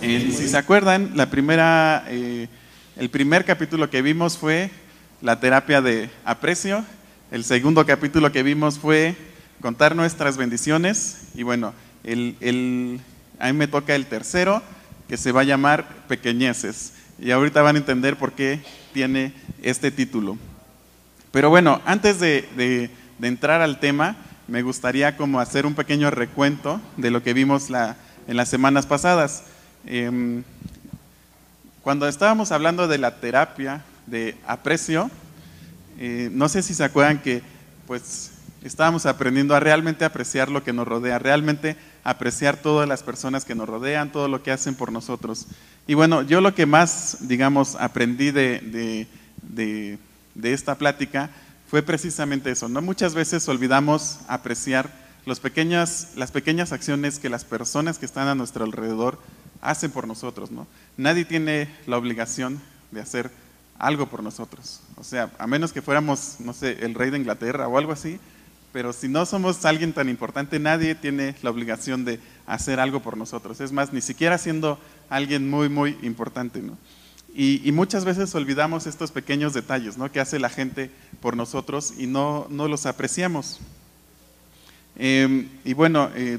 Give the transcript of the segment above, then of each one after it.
Eh, si se acuerdan, la primera, eh, el primer capítulo que vimos fue la terapia de aprecio. El segundo capítulo que vimos fue contar nuestras bendiciones. Y bueno, el, el, a mí me toca el tercero, que se va a llamar pequeñeces. Y ahorita van a entender por qué tiene este título. Pero bueno, antes de, de, de entrar al tema, me gustaría como hacer un pequeño recuento de lo que vimos la, en las semanas pasadas. Eh, cuando estábamos hablando de la terapia de aprecio, eh, no sé si se acuerdan que pues estábamos aprendiendo a realmente apreciar lo que nos rodea, realmente apreciar todas las personas que nos rodean, todo lo que hacen por nosotros. Y bueno, yo lo que más, digamos, aprendí de, de, de, de esta plática fue precisamente eso. ¿no? Muchas veces olvidamos apreciar los las pequeñas acciones que las personas que están a nuestro alrededor hacen por nosotros. ¿no? Nadie tiene la obligación de hacer algo por nosotros. O sea, a menos que fuéramos, no sé, el rey de Inglaterra o algo así, pero si no somos alguien tan importante, nadie tiene la obligación de hacer algo por nosotros. Es más, ni siquiera siendo alguien muy, muy importante. ¿no? Y, muchas veces olvidamos estos pequeños detalles ¿no? que hace la gente por nosotros y no, no los apreciamos. Eh, y bueno, eh,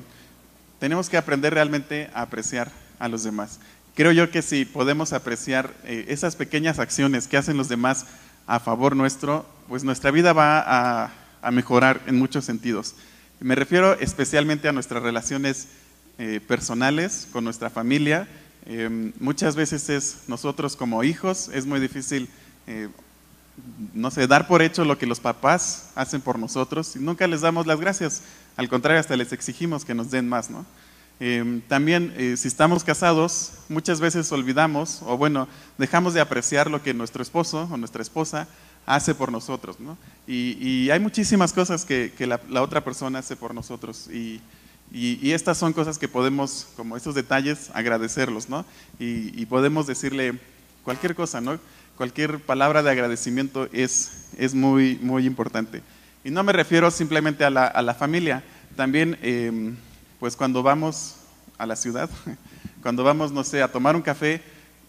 tenemos que aprender realmente a apreciar a los demás. Creo yo que si podemos apreciar eh, esas pequeñas acciones que hacen los demás a favor nuestro, pues nuestra vida va a, mejorar en muchos sentidos. Me refiero especialmente a nuestras relaciones eh, personales con nuestra familia. Eh, muchas veces es nosotros como hijos, es muy difícil, eh, no sé, dar por hecho lo que los papás hacen por nosotros y nunca les damos las gracias. Al contrario, hasta les exigimos que nos den más, ¿no? Eh, también, eh, si estamos casados, muchas veces olvidamos, o bueno, dejamos de apreciar lo que nuestro esposo o nuestra esposa hace por nosotros, ¿no? Y, y hay muchísimas cosas que, que la, la, otra persona hace por nosotros. Y, y, y, estas son cosas que podemos, como estos detalles, agradecerlos, ¿no? Y, podemos decirle cualquier cosa, ¿no? Cualquier palabra de agradecimiento es, es muy, muy importante. Y no me refiero simplemente a la, a la familia, también... Eh, pues cuando vamos a la ciudad, cuando vamos, no sé, a tomar un café,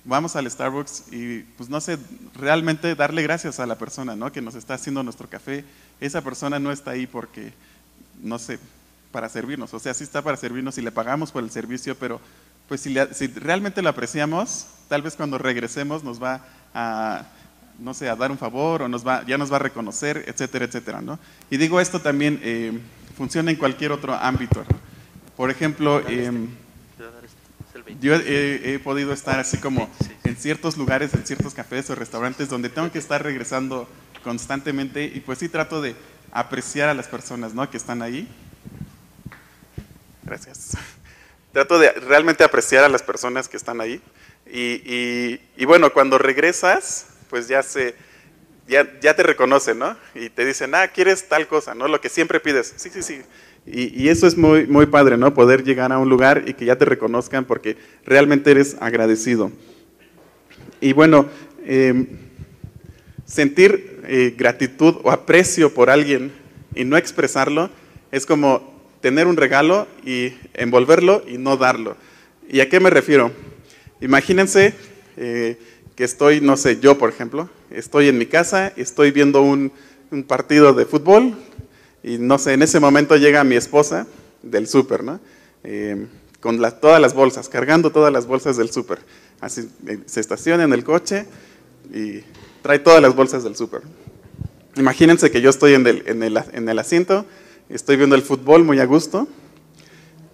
vamos al Starbucks y, pues no sé, realmente darle gracias a la persona, ¿no? Que nos está haciendo nuestro café. Esa persona no está ahí porque, no sé, para servirnos. O sea, sí está para servirnos y le pagamos por el servicio, pero pues si, realmente lo apreciamos, tal vez cuando regresemos nos va a, no sé, a dar un favor o nos va, ya nos va a reconocer, etcétera, etcétera, ¿no? Y digo esto también eh, funciona en cualquier otro ámbito. ¿no? Por ejemplo, eh, yo he, he, podido estar así como en ciertos lugares, en ciertos cafés o restaurantes donde tengo que estar regresando constantemente y pues sí trato de apreciar a las personas ¿no? que están ahí. Gracias. Trato de realmente apreciar a las personas que están ahí. Y, y, y bueno, cuando regresas, pues ya se, ya, ya, te reconocen, ¿no? Y te dicen, ah, quieres tal cosa, ¿no? Lo que siempre pides. Sí, sí, sí. Y, eso es muy, muy padre, ¿no? Poder llegar a un lugar y que ya te reconozcan porque realmente eres agradecido. Y bueno, eh, sentir eh, gratitud o aprecio por alguien y no expresarlo es como tener un regalo y envolverlo y no darlo. ¿Y a qué me refiero? Imagínense eh, que estoy, no sé, yo por ejemplo, estoy en mi casa, estoy viendo un, un partido de fútbol, y no sé, en ese momento llega mi esposa del súper, ¿no? Eh, con la, todas las bolsas, cargando todas las bolsas del súper. Así eh, se estaciona en el coche y trae todas las bolsas del súper. Imagínense que yo estoy en el, en, el, en el asiento, estoy viendo el fútbol muy a gusto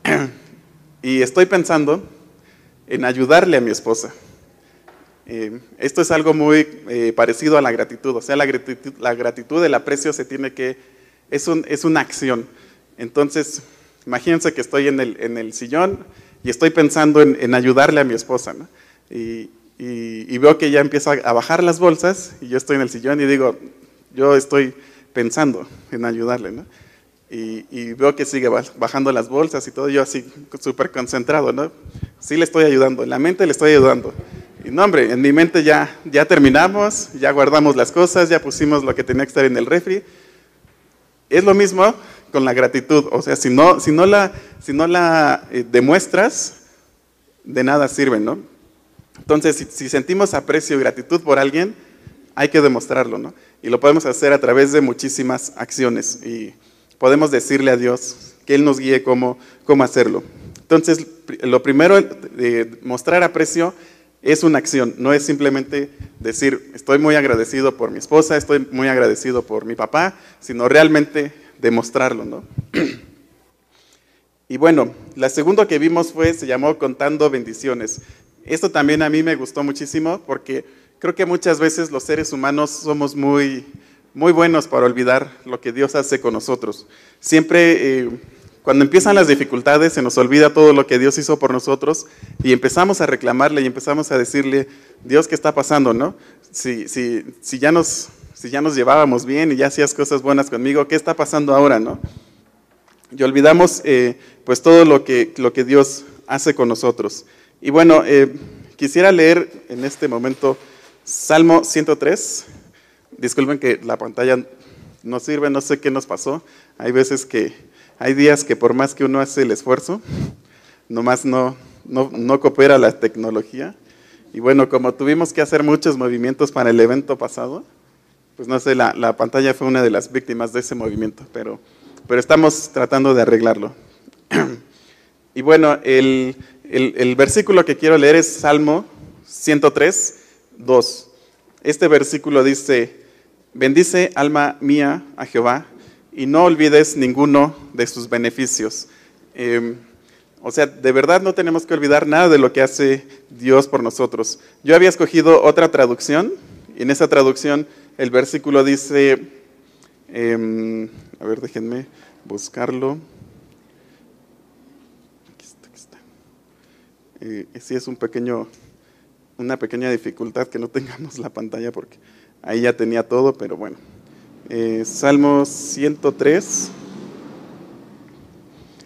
y estoy pensando en ayudarle a mi esposa. Eh, esto es algo muy eh, parecido a la gratitud, o sea, la gratitud, la gratitud, el aprecio se tiene que es, un, es una acción. Entonces, imagínense que estoy en el, en el sillón y estoy pensando en, en ayudarle a mi esposa, ¿no? Y, y, veo que ella empieza a bajar las bolsas y yo estoy en el sillón y digo, yo estoy pensando en ayudarle, ¿no? Y, y veo que sigue bajando las bolsas y todo, yo así súper concentrado, ¿no? Sí le estoy ayudando, en la mente le estoy ayudando. Y no, hombre, en mi mente ya, ya terminamos, ya guardamos las cosas, ya pusimos lo que tenía que estar en el refri es lo mismo con la gratitud, o sea, si no, si no la, si no la eh, demuestras, de nada sirven, ¿no? Entonces, si, sentimos aprecio y gratitud por alguien, hay que demostrarlo, ¿no? Y lo podemos hacer a través de muchísimas acciones y podemos decirle a Dios que Él nos guíe cómo, cómo hacerlo. Entonces, lo primero de mostrar aprecio es una acción, no es simplemente decir, estoy muy agradecido por mi esposa, estoy muy agradecido por mi papá, sino realmente demostrarlo, ¿no? Y bueno, la segunda que vimos fue, se llamó Contando Bendiciones. Esto también a mí me gustó muchísimo porque creo que muchas veces los seres humanos somos muy, muy buenos para olvidar lo que Dios hace con nosotros. Siempre, eh, cuando empiezan las dificultades, se nos olvida todo lo que Dios hizo por nosotros y empezamos a reclamarle y empezamos a decirle, Dios, ¿qué está pasando? ¿no? Si, si, si, ya nos, si ya nos llevábamos bien y ya hacías cosas buenas conmigo, ¿qué está pasando ahora? ¿no? Y olvidamos eh, pues todo lo que, lo que Dios hace con nosotros. Y bueno, eh, quisiera leer en este momento Salmo 103. Disculpen que la pantalla no sirve, no sé qué nos pasó. Hay veces que, hay días que por más que uno hace el esfuerzo, nomás no, no, no coopera la tecnología. Y bueno, como tuvimos que hacer muchos movimientos para el evento pasado, pues no sé, la, la pantalla fue una de las víctimas de ese movimiento, pero pero estamos tratando de arreglarlo. y bueno, el, versículo que quiero leer es Salmo 103, 2. Este versículo dice, bendice alma mía a Jehová y no olvides ninguno de sus beneficios. Em, o sea, de verdad no tenemos que olvidar nada de lo que hace Dios por nosotros. Yo había escogido otra traducción y en esa traducción el versículo dice, em, a ver, déjenme buscarlo. Aquí está, aquí está. Eh, sí es un pequeño, una pequeña dificultad que no tengamos la pantalla porque ahí ya tenía todo, pero bueno. Eh, Salmo 103,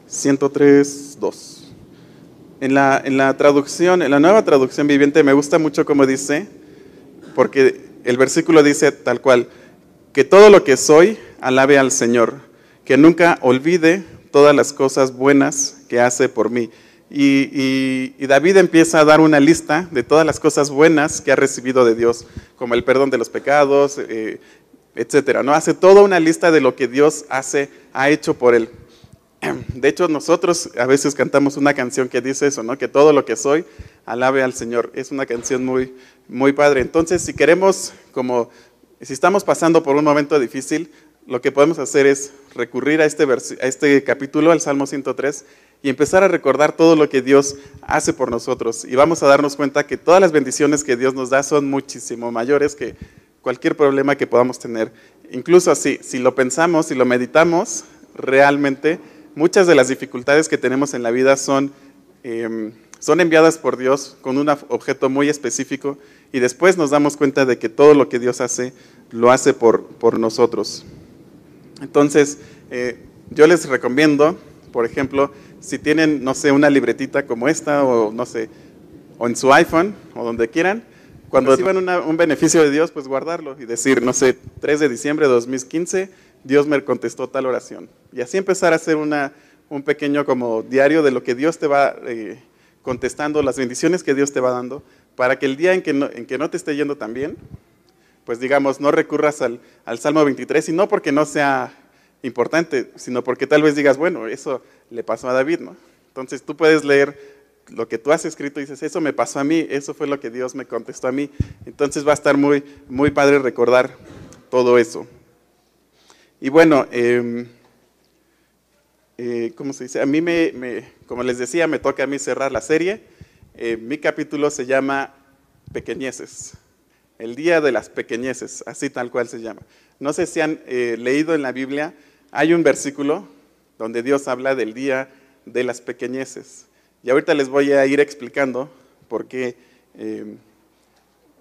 103, 2. En la, en la traducción, en la nueva traducción viviente me gusta mucho como dice, porque el versículo dice tal cual, que todo lo que soy alabe al Señor, que nunca olvide todas las cosas buenas que hace por mí. Y, David empieza a dar una lista de todas las cosas buenas que ha recibido de Dios, como el perdón de los pecados, eh, etcétera. ¿no? Hace toda una lista de lo que Dios hace, ha hecho por él. De hecho, nosotros a veces cantamos una canción que dice eso, ¿no? Que todo lo que soy, alabe al Señor. Es una canción muy, muy padre. Entonces, si queremos como si estamos pasando por un momento difícil, lo que podemos hacer es recurrir a este, a este capítulo, al Salmo 103, y empezar a recordar todo lo que Dios hace por nosotros. Y vamos a darnos cuenta que todas las bendiciones que Dios nos da son muchísimo mayores que cualquier problema que podamos tener. Incluso así, si lo pensamos, si lo meditamos, realmente muchas de las dificultades que tenemos en la vida son, em, son enviadas por Dios con un objeto muy específico y después nos damos cuenta de que todo lo que Dios hace, lo hace por, por nosotros. Entonces, eh, yo les recomiendo, por ejemplo, si tienen, no sé, una libretita como esta, o no sé, o en su iPhone, o donde quieran, cuando reciban un beneficio de Dios, pues guardarlo y decir, no sé, 3 de diciembre de 2015, Dios me contestó tal oración. Y así empezar a hacer una, un pequeño como diario de lo que Dios te va eh, contestando, las bendiciones que Dios te va dando, para que el día en que no, en que no te esté yendo tan bien, pues digamos, no recurras al, Salmo 23, y no porque no sea importante, sino porque tal vez digas, bueno, eso le pasó a David, ¿no? Entonces tú puedes leer lo que tú has escrito dices, eso me pasó a mí, eso fue lo que Dios me contestó a mí. Entonces va a estar muy, muy padre recordar todo eso. Y bueno, em, eh, ¿cómo se dice? A mí me, como les decía, me toca a mí cerrar la serie. Eh, mi capítulo se llama Pequeñeces, el día de las pequeñeces, así tal cual se llama. No sé si han eh, leído en la Biblia, hay un versículo donde Dios habla del día de las pequeñeces. Y ahorita les voy a ir explicando por qué, eh,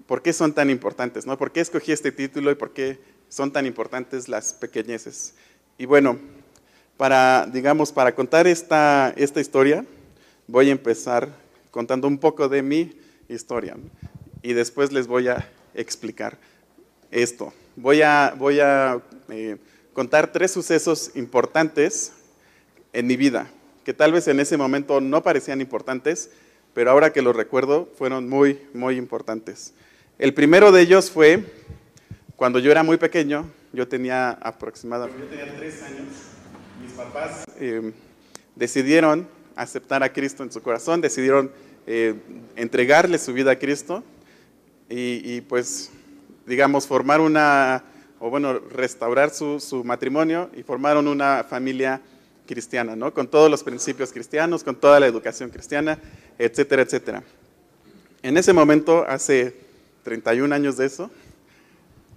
por qué son tan importantes, ¿no? ¿Por qué escogí este título y por qué son tan importantes las pequeñeces? Y bueno, para, digamos, para contar esta, esta historia, voy a empezar contando un poco de mi historia. Y después les voy a explicar esto. Voy a, voy a eh, contar tres sucesos importantes en mi vida, que tal vez en ese momento no parecían importantes, pero ahora que lo recuerdo, fueron muy, muy importantes. El primero de ellos fue cuando yo era muy pequeño, yo tenía aproximadamente yo tenía tres años, mis papás eh, decidieron aceptar a Cristo en su corazón, decidieron eh, entregarle su vida a Cristo y, pues, digamos, formar una, o bueno, restaurar su, su, matrimonio y formaron una familia cristiana, ¿no? Con todos los principios cristianos, con toda la educación cristiana, etcétera, etcétera. En ese momento, hace 31 años de eso,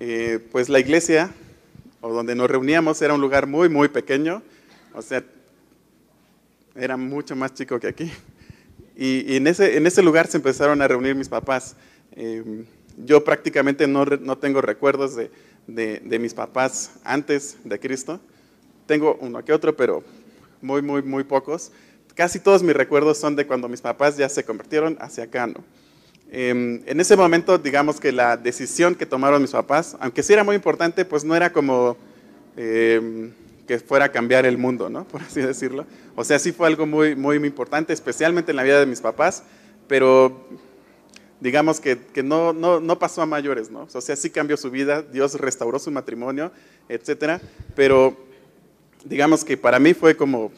eh, pues la iglesia, o donde nos reuníamos, era un lugar muy, muy pequeño, o sea, era mucho más chico que aquí. Y, en, ese, en, ese, lugar se empezaron a reunir mis papás. Em, yo prácticamente no, no tengo recuerdos de, de, mis papás antes de Cristo. Tengo uno que otro, pero muy, muy, muy pocos. Casi todos mis recuerdos son de cuando mis papás ya se convirtieron hacia acá, ¿no? Em, en ese momento, digamos que la decisión que tomaron mis papás, aunque sí era muy importante, pues no era como em, que fuera a cambiar el mundo, ¿no? Por así decirlo. O sea, sí fue algo muy, muy, importante, especialmente en la vida de mis papás, pero digamos que, no, no, pasó a mayores, ¿no? O sea, sí cambió su vida, Dios restauró su matrimonio, etcétera, pero digamos que para mí fue como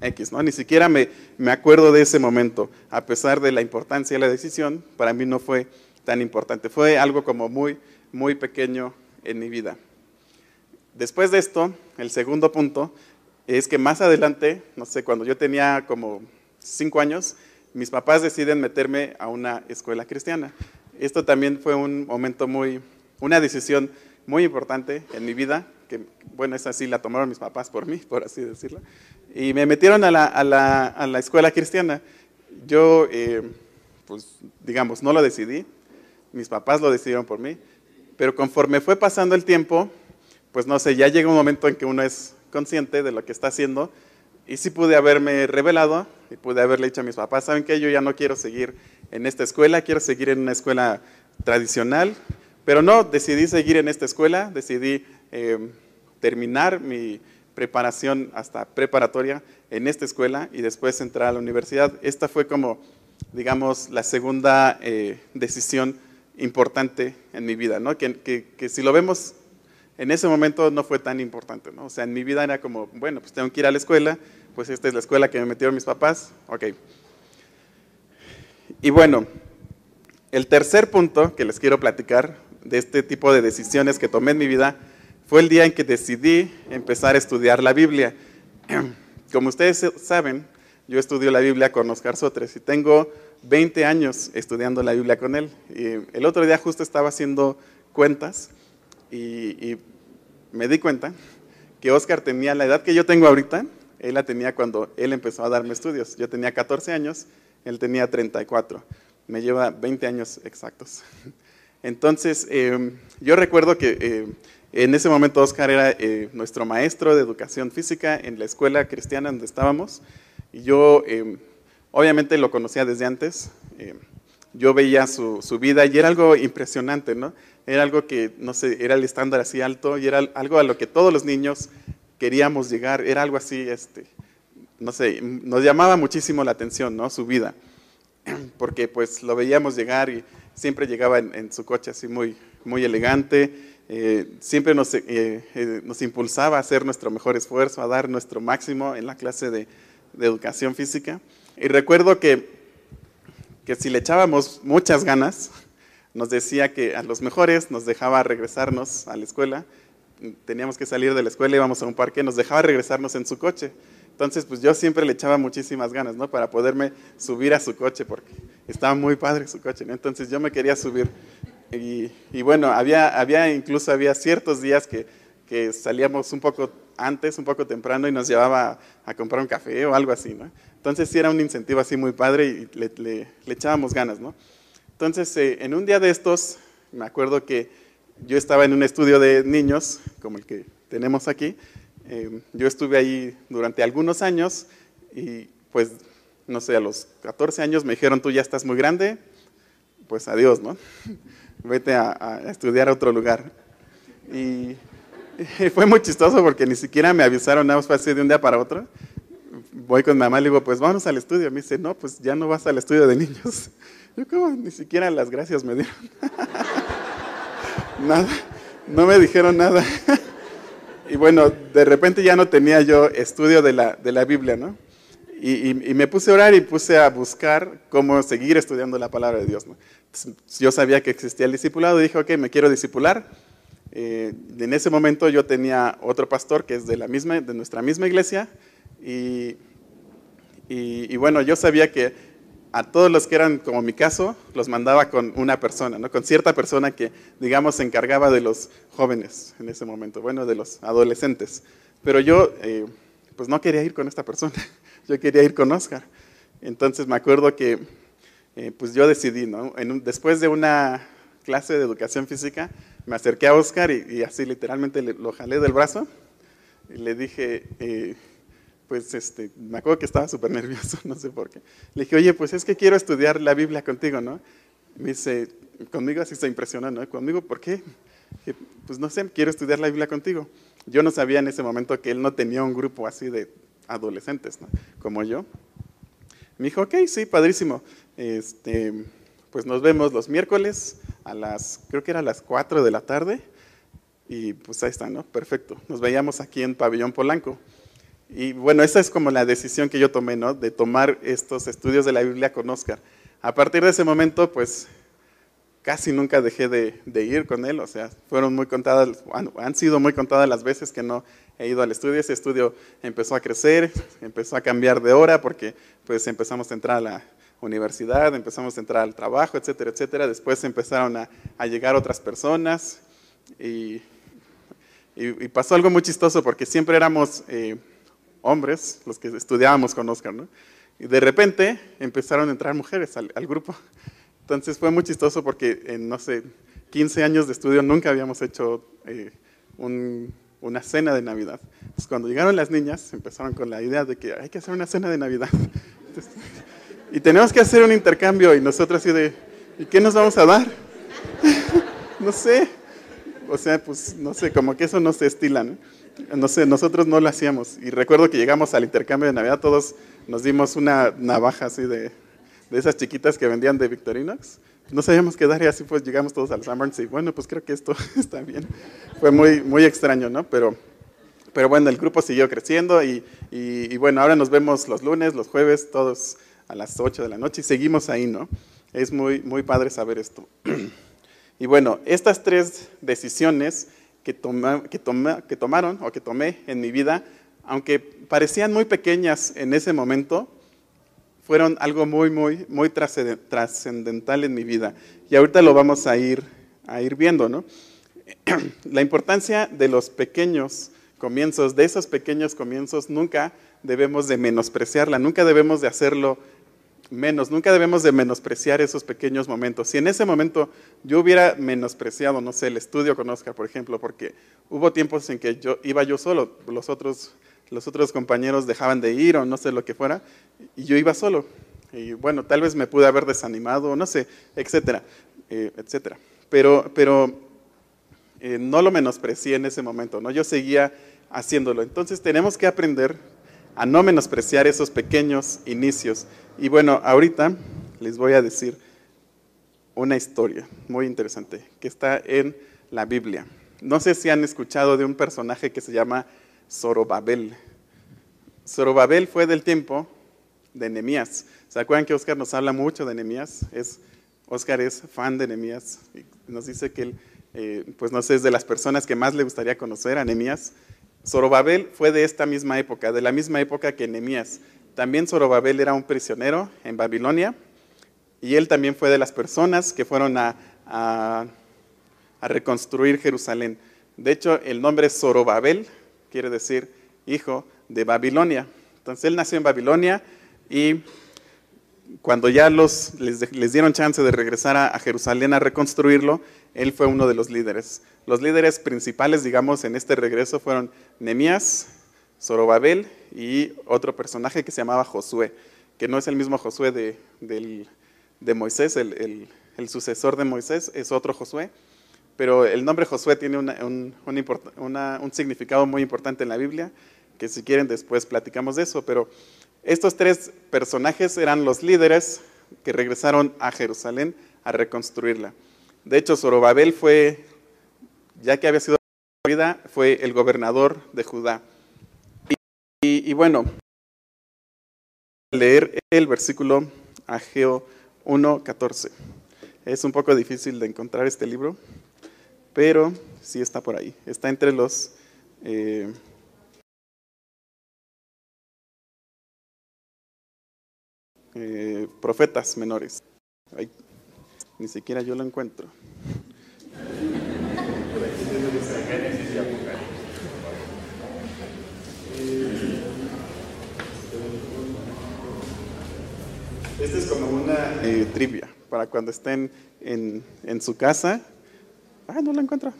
X, ¿no? Ni siquiera me, me acuerdo de ese momento, a pesar de la importancia de la decisión, para mí no fue tan importante, fue algo como muy, muy pequeño en mi vida. Después de esto, el segundo punto es que más adelante, no sé, cuando yo tenía como cinco años, mis papás deciden meterme a una escuela cristiana. Esto también fue un momento muy, una decisión muy importante en mi vida, que bueno, esa sí la tomaron mis papás por mí, por así decirlo, y me metieron a la, a la, a la escuela cristiana. Yo, eh, pues digamos, no lo decidí, mis papás lo decidieron por mí, pero conforme fue pasando el tiempo, pues no sé, ya llega un momento en que uno es consciente de lo que está haciendo y sí pude haberme revelado y pude haberle dicho a mis papás, ¿saben qué? Yo ya no quiero seguir en esta escuela, quiero seguir en una escuela tradicional, pero no, decidí seguir en esta escuela, decidí eh, terminar mi preparación hasta preparatoria en esta escuela y después entrar a la universidad. Esta fue como, digamos, la segunda eh, decisión importante en mi vida, ¿no? Que si lo vemos en ese momento no fue tan importante, ¿no? O sea, en mi vida era como, bueno, pues tengo que ir a la escuela, pues esta es la escuela que me metieron mis papás, ok. Y bueno, el tercer punto que les quiero platicar de este tipo de decisiones que tomé en mi vida fue el día en que decidí empezar a estudiar la Biblia. Como ustedes saben, yo estudio la Biblia con Oscar Sotres y tengo 20 años estudiando la Biblia con él. Y el otro día justo estaba haciendo cuentas y, me di cuenta que Oscar tenía la edad que yo tengo ahorita, él la tenía cuando él empezó a darme estudios. Yo tenía 14 años, él tenía 34. Me lleva 20 años exactos. Entonces, em, yo recuerdo que eh, en ese momento Oscar era eh, nuestro maestro de educación física en la escuela cristiana donde estábamos. Y yo, em, obviamente, lo conocía desde antes. Em, yo veía su, su, vida y era algo impresionante, ¿no? Era algo que, no sé, era el estándar así alto y era algo a lo que todos los niños queríamos llegar, era algo así, este, no sé, nos llamaba muchísimo la atención, ¿no? Su vida, porque pues lo veíamos llegar y siempre llegaba en, su coche así muy, muy elegante, eh, siempre nos, eh, eh, nos, impulsaba a hacer nuestro mejor esfuerzo, a dar nuestro máximo en la clase de, de educación física. Y recuerdo que, que si le echábamos muchas ganas, nos decía que a los mejores nos dejaba regresarnos a la escuela, teníamos que salir de la escuela, íbamos a un parque, nos dejaba regresarnos en su coche. Entonces, pues yo siempre le echaba muchísimas ganas, ¿no? Para poderme subir a su coche, porque estaba muy padre su coche, ¿no? Entonces yo me quería subir. Y, bueno, había, había incluso había ciertos días que, que, salíamos un poco antes, un poco temprano, y nos llevaba a, comprar un café o algo así, ¿no? Entonces sí era un incentivo así muy padre y le, le, le echábamos ganas, ¿no? Entonces, eh, en un día de estos, me acuerdo que yo estaba en un estudio de niños, como el que tenemos aquí. Eh, yo estuve ahí durante algunos años y pues, no sé, a los 14 años me dijeron, tú ya estás muy grande, pues adiós, ¿no? Vete a, estudiar a otro lugar. Y, fue muy chistoso porque ni siquiera me avisaron nada más así de un día para otro. voy con mi mamá y le digo, pues vamos al estudio. Me dice, no, pues ya no vas al estudio de niños. Yo como ni siquiera las gracias me dieron. nada, no me dijeron nada. y bueno, de repente ya no tenía yo estudio de la, de la Biblia, ¿no? Y, me puse a orar y puse a buscar cómo seguir estudiando la palabra de Dios. ¿no? Yo sabía que existía el discipulado y dije, ok, me quiero discipular. Eh, en ese momento yo tenía otro pastor que es de, la misma, de nuestra misma iglesia y, y, bueno, yo sabía que a todos los que eran como mi caso, los mandaba con una persona, ¿no? con cierta persona que, digamos, se encargaba de los jóvenes en ese momento, bueno, de los adolescentes. Pero yo, eh, pues no quería ir con esta persona, yo quería ir con Oscar. Entonces me acuerdo que, eh, pues yo decidí, después de una clase de educación física, me acerqué a Oscar y, así literalmente lo jalé del brazo le dije, eh, pues este, me acuerdo que estaba súper nervioso, no sé por qué. Le dije, oye, pues es que quiero estudiar la Biblia contigo, ¿no? Me dice, conmigo así se impresionó, ¿no? ¿Conmigo por qué? pues no sé, quiero estudiar la Biblia contigo. Yo no sabía en ese momento que él no tenía un grupo así de adolescentes, ¿no? Como yo. Me dijo, ok, sí, padrísimo. Este, pues nos vemos los miércoles a las, creo que era a las 4 de la tarde. Y pues ahí está, ¿no? Perfecto. Nos veíamos aquí en Pabellón Polanco. Y bueno, esa es como la decisión que yo tomé, ¿no? De tomar estos estudios de la Biblia con Oscar. A partir de ese momento, pues casi nunca dejé de, ir con él, o sea, fueron muy contadas, han sido muy contadas las veces que no he ido al estudio. Ese estudio empezó a crecer, empezó a cambiar de hora porque pues empezamos a entrar a la universidad, empezamos a entrar al trabajo, etcétera, etcétera. Después empezaron a, llegar otras personas y, pasó algo muy chistoso porque siempre éramos... Eh, hombres, los que estudiábamos con Oscar, ¿no? Y de repente empezaron a entrar mujeres al, grupo. Entonces fue muy chistoso porque en, no sé, 15 años de estudio nunca habíamos hecho eh, una cena de Navidad. Entonces cuando llegaron las niñas empezaron con la idea de que hay que hacer una cena de Navidad. y tenemos que hacer un intercambio y nosotros así de, ¿y qué nos vamos a dar? no sé. O sea, pues no sé, como que eso no se estila, ¿no? no sé, nosotros no lo hacíamos. Y recuerdo que llegamos al intercambio de Navidad, todos nos dimos una navaja así de, de esas chiquitas que vendían de Victorinox. No sabíamos qué dar y así pues llegamos todos al Summers y bueno, pues creo que esto está bien. Fue muy, muy extraño, ¿no? Pero, pero bueno, el grupo siguió creciendo y, y, y bueno, ahora nos vemos los lunes, los jueves, todos a las 8 de la noche y seguimos ahí, ¿no? Es muy, muy padre saber esto. Y bueno, estas tres decisiones que, que, que tomaron o que tomé en mi vida, aunque parecían muy pequeñas en ese momento, fueron algo muy, muy, muy trascendental en mi vida. Y ahorita lo vamos a ir, a ir viendo, ¿no? La importancia de los pequeños comienzos, de esos pequeños comienzos, nunca debemos de menospreciarla, nunca debemos de hacerlo menos, nunca debemos de menospreciar esos pequeños momentos. Si en ese momento yo hubiera menospreciado, no sé, el estudio con Oscar, por ejemplo, porque hubo tiempos en que yo iba yo solo, los otros, los otros compañeros dejaban de ir o no sé lo que fuera, y yo iba solo. Y bueno, tal vez me pude haber desanimado, no sé, etcétera, eh, etcétera. Pero, pero eh, no lo menosprecié en ese momento, ¿no? Yo seguía haciéndolo. Entonces tenemos que aprender a no menospreciar esos pequeños inicios. Y bueno, ahorita les voy a decir una historia muy interesante que está en la Biblia. No sé si han escuchado de un personaje que se llama Zorobabel. Zorobabel fue del tiempo de Nehemías. ¿Se acuerdan que Oscar nos habla mucho de Nehemías? Es, Oscar es fan de Nehemías nos dice que él, eh, pues no sé, es de las personas que más le gustaría conocer a Nehemías. Zorobabel fue de esta misma época, de la misma época que Nehemías. También Zorobabel era un prisionero en Babilonia y él también fue de las personas que fueron a, a, reconstruir Jerusalén. De hecho, el nombre Zorobabel quiere decir hijo de Babilonia. Entonces él nació en Babilonia y cuando ya los, les, dieron chance de regresar a, Jerusalén a reconstruirlo, él fue uno de los líderes. Los líderes principales, digamos, en este regreso fueron Nemías, Zorobabel y otro personaje que se llamaba Josué, que no es el mismo Josué de, Moisés, el, sucesor de Moisés, es otro Josué, pero el nombre Josué tiene un, significado muy importante en la Biblia, que si quieren después platicamos de eso, pero Estos tres personajes eran los líderes que regresaron a Jerusalén a reconstruirla. De hecho, Zorobabel fue, ya que había sido vida, fue el gobernador de Judá. Y, y bueno, leer el versículo Ageo 1.14. Es un poco difícil de encontrar este libro, pero sí está por ahí. Está entre los... Eh, eh, profetas menores. ni siquiera yo lo encuentro. Esta es como una eh, trivia para cuando estén en, en su casa. Ah, no la encuentro.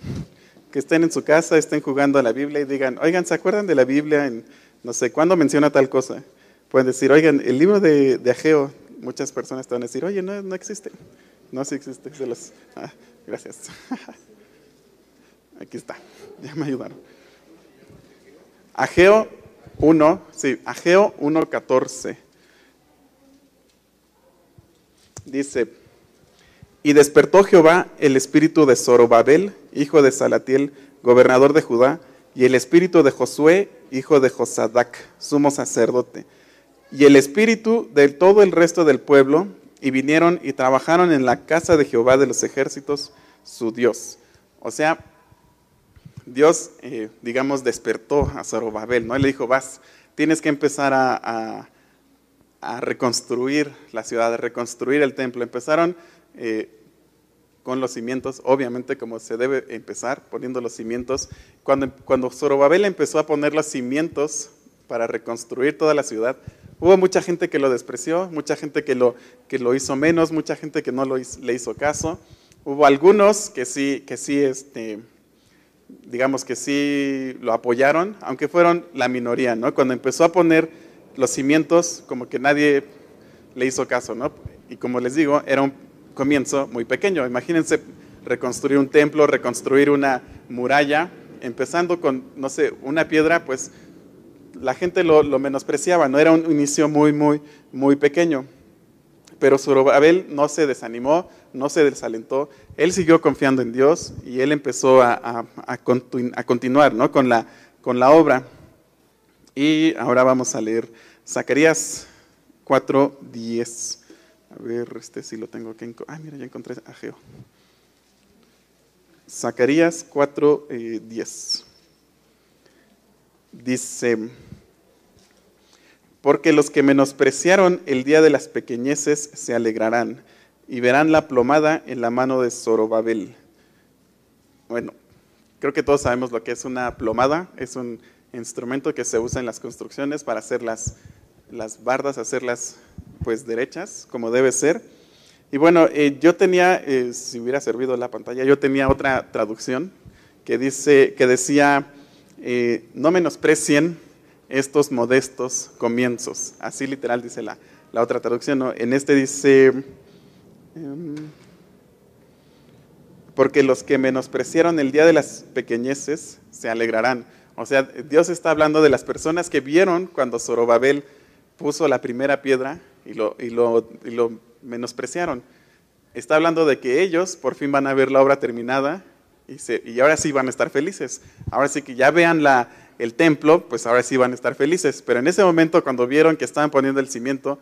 Que estén en su casa, estén jugando a la Biblia y digan, oigan, ¿se acuerdan de la Biblia? En, no sé, ¿cuándo menciona tal cosa? Pueden decir, oigan, el libro de, de Ageo, muchas personas te van a decir, oye, no, no existe. No, sí existe. Se los, ah, gracias. Aquí está, ya me ayudaron. Ageo 1, sí, Ageo 1.14. Dice, y despertó Jehová el espíritu de Zorobabel, hijo de Salatiel, gobernador de Judá, y el espíritu de Josué, hijo de Josadac, sumo sacerdote, y el espíritu de todo el resto del pueblo, y vinieron y trabajaron en la casa de Jehová de los ejércitos, su Dios. O sea, Dios, eh, digamos, despertó a Zorobabel, ¿no? Él le dijo, vas, tienes que empezar a reconstruir la ciudad, a reconstruir el templo. Empezaron eh, con los cimientos, obviamente como se debe empezar, poniendo los cimientos. Cuando, cuando Zorobabel empezó a poner los cimientos para reconstruir toda la ciudad, hubo mucha gente que lo despreció, mucha gente que lo, que lo hizo menos, mucha gente que no lo le hizo caso. Hubo algunos que sí, que sí, este, digamos que sí lo apoyaron, aunque fueron la minoría, ¿no? Cuando empezó a poner los cimientos como que nadie le hizo caso, ¿no? Y como les digo, era un comienzo muy pequeño. Imagínense reconstruir un templo, reconstruir una muralla, empezando con, no sé, una piedra, pues la gente lo, menospreciaba, ¿no? Era un inicio muy, muy, muy pequeño. Pero Zorobabel no se desanimó, no se desalentó, él siguió confiando en Dios y él empezó a, continuar ¿no? con, la, con la obra. Y ahora vamos a leer Zacarías 4.10. A ver, este sí lo tengo que... Ah, mira, ya encontré a. Zacarías 4.10. Dice, porque los que menospreciaron el día de las pequeñeces se alegrarán y verán la plomada en la mano de Zorobabel. Bueno, creo que todos sabemos lo que es una plomada. Es un instrumento que se usa en las construcciones para hacer las, las bardas, hacerlas pues derechas, como debe ser. Y bueno, eh, yo tenía, eh, si hubiera servido la pantalla, yo tenía otra traducción que, dice, que decía, eh, no menosprecien estos modestos comienzos. Así literal dice la, la otra traducción. ¿no? En este dice, em, porque los que menospreciaron el día de las pequeñeces se alegrarán. O sea, Dios está hablando de las personas que vieron cuando Zorobabel puso la primera piedra y lo, y lo, lo menospreciaron. Está hablando de que ellos por fin van a ver la obra terminada y, se, y ahora sí van a estar felices. Ahora sí que ya vean la, el templo, pues ahora sí van a estar felices. Pero en ese momento, cuando vieron que estaban poniendo el cimiento,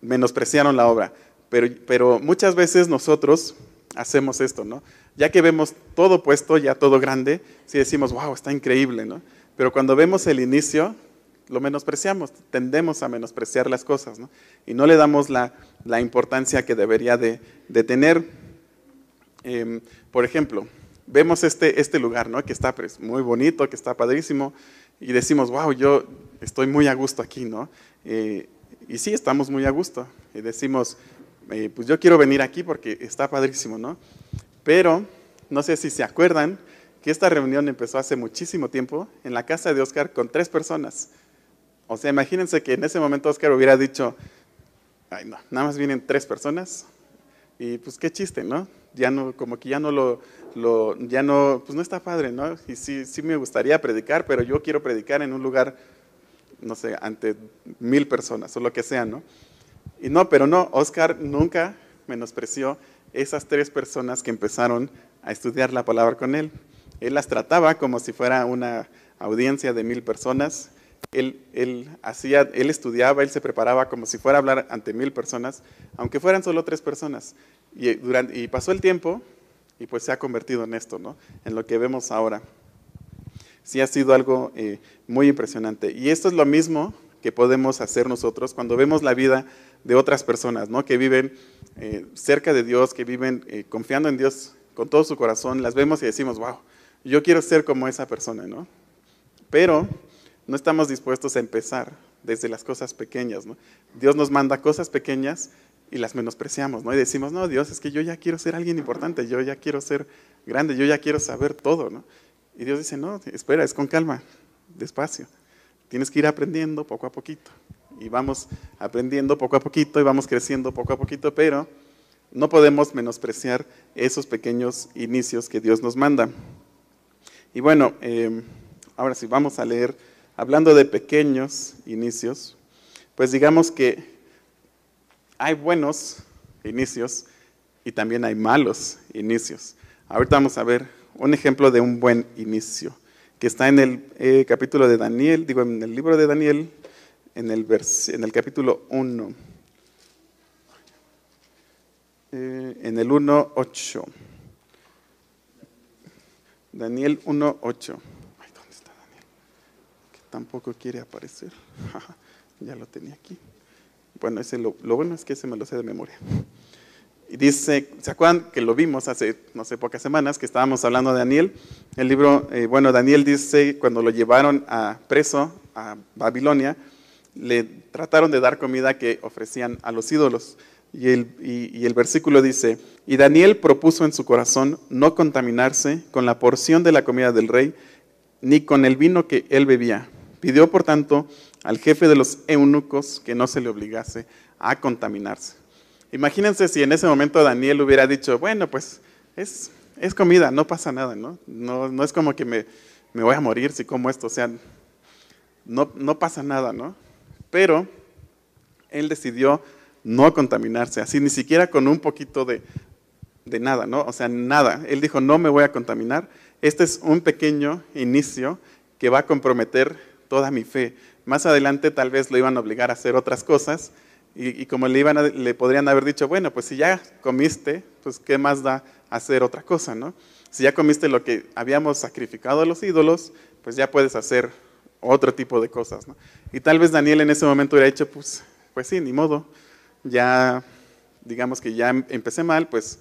menospreciaron la obra. Pero, pero muchas veces nosotros hacemos esto, ¿no? Ya que vemos todo puesto, ya todo grande, sí decimos, wow, está increíble, ¿no? Pero cuando vemos el inicio, lo menospreciamos, tendemos a menospreciar las cosas, ¿no? Y no le damos la, importancia que debería de, tener. Em, por ejemplo, vemos este, este lugar, ¿no? Que está pues, muy bonito, que está padrísimo, y decimos, wow, yo estoy muy a gusto aquí, ¿no? Eh, y sí, estamos muy a gusto. Y decimos, eh, pues yo quiero venir aquí porque está padrísimo, ¿no? Pero no sé si se acuerdan que esta reunión empezó hace muchísimo tiempo en la casa de Oscar con tres personas. O sea, imagínense que en ese momento Oscar hubiera dicho, ay no, nada más vienen tres personas y pues qué chiste, ¿no? Ya no, como que ya no lo, ya no, pues no está padre, ¿no? Y sí, sí me gustaría predicar, pero yo quiero predicar en un lugar no sé, ante mil personas o lo que sea, ¿no? Y no, pero no, Oscar nunca menospreció esas tres personas que empezaron a estudiar la palabra con él. Él las trataba como si fuera una audiencia de mil personas. Él, él, hacía, él estudiaba, él se preparaba como si fuera a hablar ante mil personas, aunque fueran solo tres personas. Y, durante, y pasó el tiempo y pues se ha convertido en esto, ¿no? En lo que vemos ahora. Sí ha sido algo eh, muy impresionante. Y esto es lo mismo que podemos hacer nosotros cuando vemos la vida de otras personas, ¿no? Que viven eh, cerca de Dios, que viven eh, confiando en Dios con todo su corazón. Las vemos y decimos, wow, yo quiero ser como esa persona, ¿no? Pero no estamos dispuestos a empezar desde las cosas pequeñas. Dios nos manda cosas pequeñas y las menospreciamos, ¿no? Y decimos, no, Dios, es que yo ya quiero ser alguien importante, yo ya quiero ser grande, yo ya quiero saber todo. Y Dios dice, no, espera, es con calma, despacio. Tienes que ir aprendiendo poco a poquito. Y vamos aprendiendo poco a poquito y vamos creciendo poco a poquito, pero no podemos menospreciar esos pequeños inicios que Dios nos manda. Y bueno, eh, ahora sí, vamos a leer, hablando de pequeños inicios, pues digamos que hay buenos inicios y también hay malos inicios. Ahorita vamos a ver un ejemplo de un buen inicio, que está en el eh, capítulo de Daniel, digo, en el libro de Daniel, en el, en el capítulo 1, eh, en el 1.8. Daniel 1.8. Ay, ¿dónde está Daniel? Que tampoco quiere aparecer. ya lo tenía aquí. Bueno, ese lo, bueno es que ese me lo sé de memoria. Y dice, ¿se acuerdan que lo vimos hace, no sé, pocas semanas que estábamos hablando de Daniel? El libro, eh, bueno, Daniel dice, cuando lo llevaron a preso a Babilonia, le trataron de dar comida que ofrecían a los ídolos. Y el, y el versículo dice, y Daniel propuso en su corazón no contaminarse con la porción de la comida del rey, ni con el vino que él bebía. Pidió, por tanto, al jefe de los eunucos que no se le obligase a contaminarse. Imagínense si en ese momento Daniel hubiera dicho, bueno, pues es, es comida, no pasa nada, ¿no? No, no es como que me, me, voy a morir si como esto, o sea, no, no pasa nada, ¿no? Pero él decidió no contaminarse, así ni siquiera con un poquito de, de nada, ¿no? O sea, nada. Él dijo, no me voy a contaminar. Este es un pequeño inicio que va a comprometer toda mi fe, más adelante tal vez lo iban a obligar a hacer otras cosas y, como le, iban le podrían haber dicho, bueno, pues si ya comiste, pues qué más da hacer otra cosa, ¿no? Si ya comiste lo que habíamos sacrificado a los ídolos, pues ya puedes hacer otro tipo de cosas, ¿no? Y tal vez Daniel en ese momento hubiera dicho, pues, pues sí, ni modo, ya, digamos que ya empecé mal, pues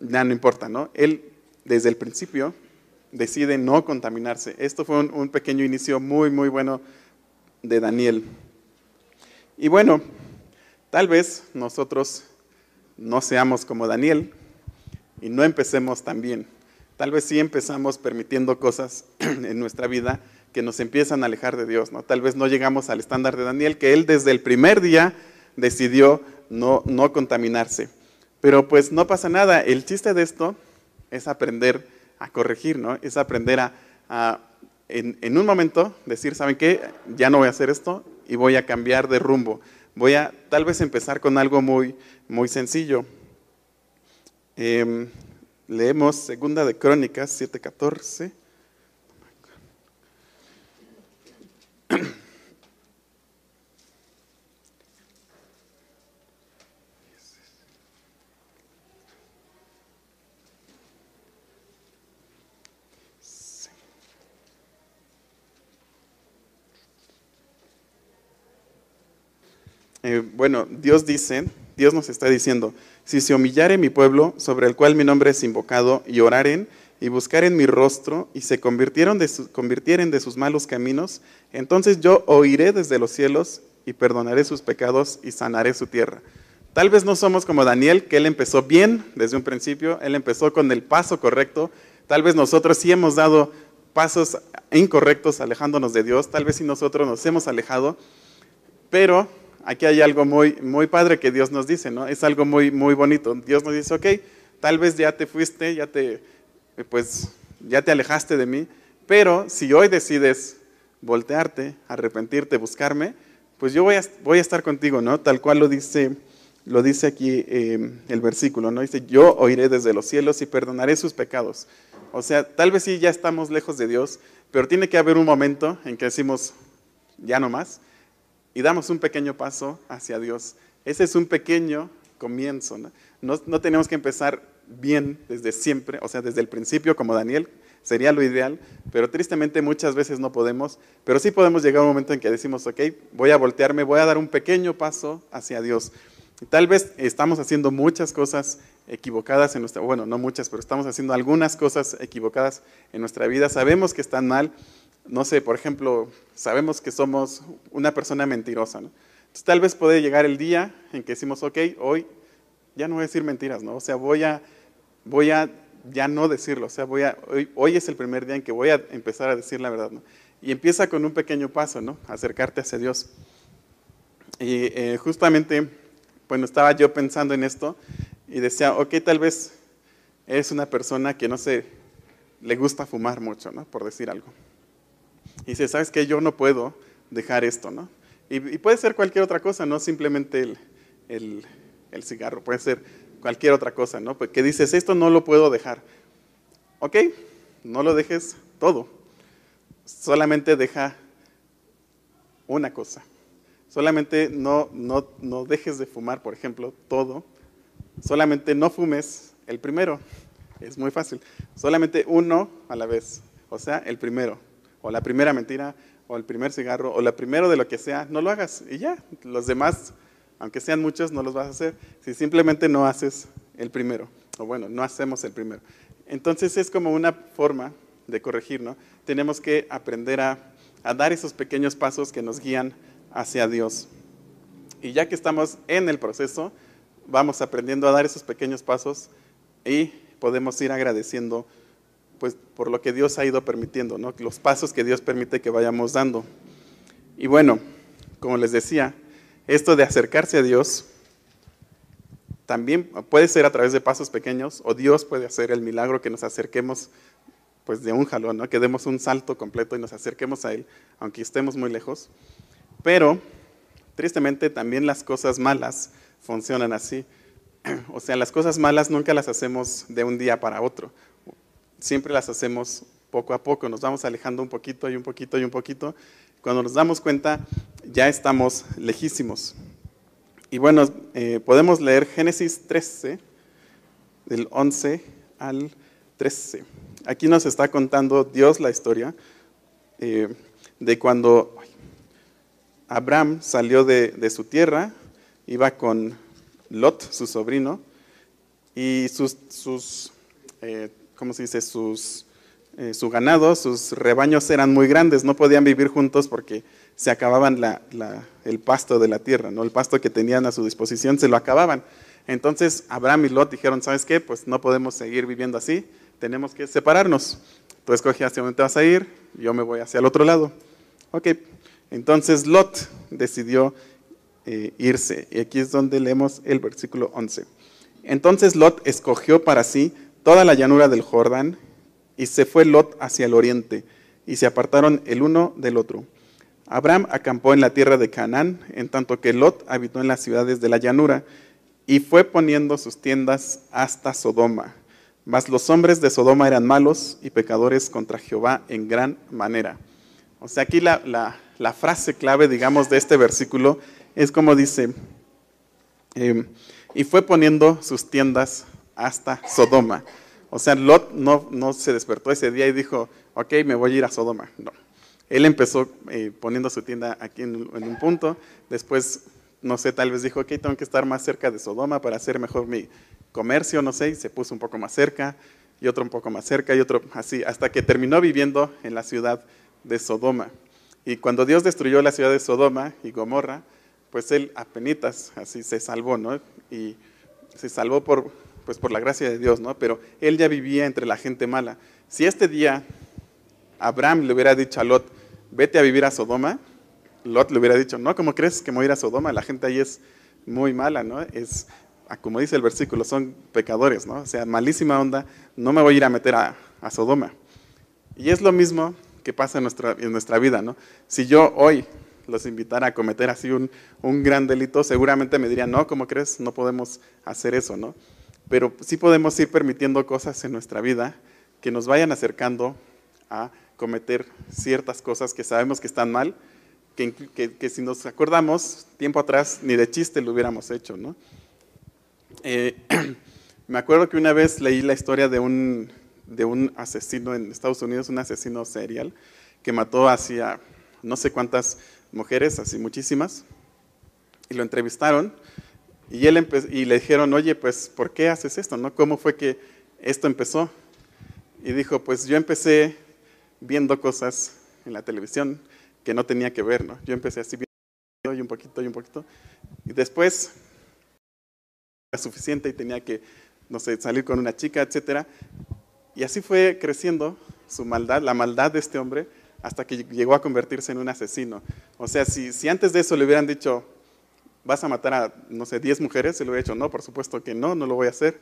ya no importa, ¿no? Él desde el principio decide no contaminarse. Esto fue un, pequeño inicio muy, muy bueno de Daniel. Y bueno, tal vez nosotros no seamos como Daniel y no empecemos tan bien. Tal vez sí empezamos permitiendo cosas en nuestra vida que nos empiezan a alejar de Dios. ¿no? Tal vez no llegamos al estándar de Daniel, que él desde el primer día decidió no, no contaminarse. Pero pues no pasa nada. El chiste de esto es aprender a corregir, ¿no? Es aprender a, en, un momento, decir, ¿saben qué? Ya no voy a hacer esto y voy a cambiar de rumbo. Voy a tal vez empezar con algo muy, muy sencillo. Em, leemos Segunda de Crónicas 7:14. Eh, bueno, Dios dice, Dios nos está diciendo, si se humillare mi pueblo, sobre el cual mi nombre es invocado, y oraren, y buscaren mi rostro, y se convirtieron de convirtieren de sus malos caminos, entonces yo oiré desde los cielos, y perdonaré sus pecados, y sanaré su tierra. Tal vez no somos como Daniel, que él empezó bien desde un principio, él empezó con el paso correcto, tal vez nosotros sí hemos dado pasos incorrectos alejándonos de Dios, tal vez sí nosotros nos hemos alejado, pero aquí hay algo muy, muy padre que Dios nos dice, ¿no? Es algo muy, muy bonito. Dios nos dice, ok, tal vez ya te fuiste, ya te, pues, ya te alejaste de mí, pero si hoy decides voltearte, arrepentirte, buscarme, pues yo voy a, voy a estar contigo, ¿no? Tal cual lo dice, lo dice aquí eh, el versículo, ¿no? Dice, yo oiré desde los cielos y perdonaré sus pecados. O sea, tal vez sí ya estamos lejos de Dios, pero tiene que haber un momento en que decimos, ya no más, y damos un pequeño paso hacia Dios. Ese es un pequeño comienzo. ¿no? No, tenemos que empezar bien desde siempre, o sea, desde el principio como Daniel, sería lo ideal, pero tristemente muchas veces no podemos, pero sí podemos llegar a un momento en que decimos, ok, voy a voltearme, voy a dar un pequeño paso hacia Dios. Tal vez estamos haciendo muchas cosas equivocadas en nuestra, bueno, no muchas, pero estamos haciendo algunas cosas equivocadas en nuestra vida, sabemos que están mal, no sé, por ejemplo, sabemos que somos una persona mentirosa, ¿no? Entonces, tal vez puede llegar el día en que decimos, ok, hoy ya no voy a decir mentiras, ¿no? O sea, voy a, voy a ya no decirlo, o sea, voy a, hoy, es el primer día en que voy a empezar a decir la verdad, ¿no? Y empieza con un pequeño paso, ¿no? Acercarte hacia Dios. Y eh, justamente, bueno, estaba yo pensando en esto y decía, ok, tal vez es una persona que no sé, le gusta fumar mucho, ¿no? Por decir algo. Y dice, ¿sabes qué? Yo no puedo dejar esto, ¿no? Y, puede ser cualquier otra cosa, no simplemente el, cigarro, puede ser cualquier otra cosa, ¿no? Porque dices, esto no lo puedo dejar. Ok, no lo dejes todo. Solamente deja una cosa. Solamente no, no, no dejes de fumar, por ejemplo, todo. Solamente no fumes el primero. Es muy fácil. Solamente uno a la vez. O sea, el primero. O la primera mentira o el primer cigarro, o la primero de lo que sea, no lo hagas y ya. Los demás, aunque sean muchos, no los vas a hacer si simplemente no haces el primero, o bueno, no hacemos el primero. Entonces es como una forma de corregir, ¿no? Tenemos que aprender a, a dar esos pequeños pasos que nos guían hacia Dios. Y ya que estamos en el proceso, vamos aprendiendo a dar esos pequeños pasos y podemos ir agradeciendo pues por lo que Dios ha ido permitiendo, ¿no? los pasos que Dios permite que vayamos dando. Y bueno, como les decía, esto de acercarse a Dios también puede ser a través de pasos pequeños o Dios puede hacer el milagro que nos acerquemos pues de un jalón, ¿no? que demos un salto completo y nos acerquemos a Él, aunque estemos muy lejos. Pero, tristemente, también las cosas malas funcionan así. O sea, las cosas malas nunca las hacemos de un día para otro siempre las hacemos poco a poco, nos vamos alejando un poquito y un poquito y un poquito. Cuando nos damos cuenta, ya estamos lejísimos. Y bueno, eh, podemos leer Génesis 13, del 11 al 13. Aquí nos está contando Dios la historia eh, de cuando Abraham salió de, su tierra, iba con Lot, su sobrino, y sus, eh, ¿cómo se dice? Sus, eh, su ganado, sus rebaños eran muy grandes, no podían vivir juntos porque se acababan el pasto de la tierra, ¿no? El pasto que tenían a su disposición se lo acababan. Entonces Abraham y Lot dijeron, ¿sabes qué? Pues no podemos seguir viviendo así, tenemos que separarnos. Tú escoge hacia dónde te vas a ir, yo me voy hacia el otro lado. Ok, entonces Lot decidió eh, irse. Y aquí es donde leemos el versículo 11. Entonces Lot escogió para sí toda la llanura del Jordán, y se fue Lot hacia el oriente, y se apartaron el uno del otro. Abraham acampó en la tierra de Canaán, en tanto que Lot habitó en las ciudades de la llanura, y fue poniendo sus tiendas hasta Sodoma. Mas los hombres de Sodoma eran malos y pecadores contra Jehová en gran manera. O sea, aquí la, frase clave, digamos, de este versículo es como dice, eh, y fue poniendo sus tiendas hasta Sodoma. O sea, Lot no, no se despertó ese día y dijo, ok, me voy a ir a Sodoma. No. Él empezó eh, poniendo su tienda aquí en, un punto, después, no sé, tal vez dijo, ok, tengo que estar más cerca de Sodoma para hacer mejor mi comercio, no sé, y se puso un poco más cerca, y otro un poco más cerca, y otro así, hasta que terminó viviendo en la ciudad de Sodoma. Y cuando Dios destruyó la ciudad de Sodoma y Gomorra, pues él apenitas así se salvó, ¿no? Y se salvó por, pues por la gracia de Dios, ¿no? Pero él ya vivía entre la gente mala. Si este día Abraham le hubiera dicho a Lot, vete a vivir a Sodoma, Lot le hubiera dicho, no, ¿cómo crees que me voy a ir a Sodoma? La gente ahí es muy mala, ¿no? Es, como dice el versículo, son pecadores, ¿no? O sea, malísima onda, no me voy a ir a meter a, a Sodoma. Y es lo mismo que pasa en nuestra, en nuestra vida, ¿no? Si yo hoy los invitara a cometer así un, un gran delito, seguramente me dirían, no, ¿cómo crees? No podemos hacer eso, ¿no? Pero sí podemos ir permitiendo cosas en nuestra vida que nos vayan acercando a cometer ciertas cosas que sabemos que están mal, que, que, si nos acordamos, tiempo atrás, ni de chiste lo hubiéramos hecho, ¿no? Eh, me acuerdo que una vez leí la historia de un, de un asesino en Estados Unidos, un asesino serial, que mató hacia no sé cuántas mujeres, así muchísimas, y lo entrevistaron, y, él y le dijeron, oye, pues, ¿por qué haces esto? ¿no? ¿Cómo fue que esto empezó? Y dijo, pues yo empecé viendo cosas en la televisión que no tenía que ver, ¿no? Yo empecé así viendo y un poquito y un poquito, y después era suficiente y tenía que, no sé, salir con una chica, etcétera. Y así fue creciendo su maldad, la maldad de este hombre, hasta que llegó a convertirse en un asesino. O sea, si, si antes de eso le hubieran dicho, vas a matar a, no sé, 10 mujeres, le hubiera dicho, no, por supuesto que no, no lo voy a hacer.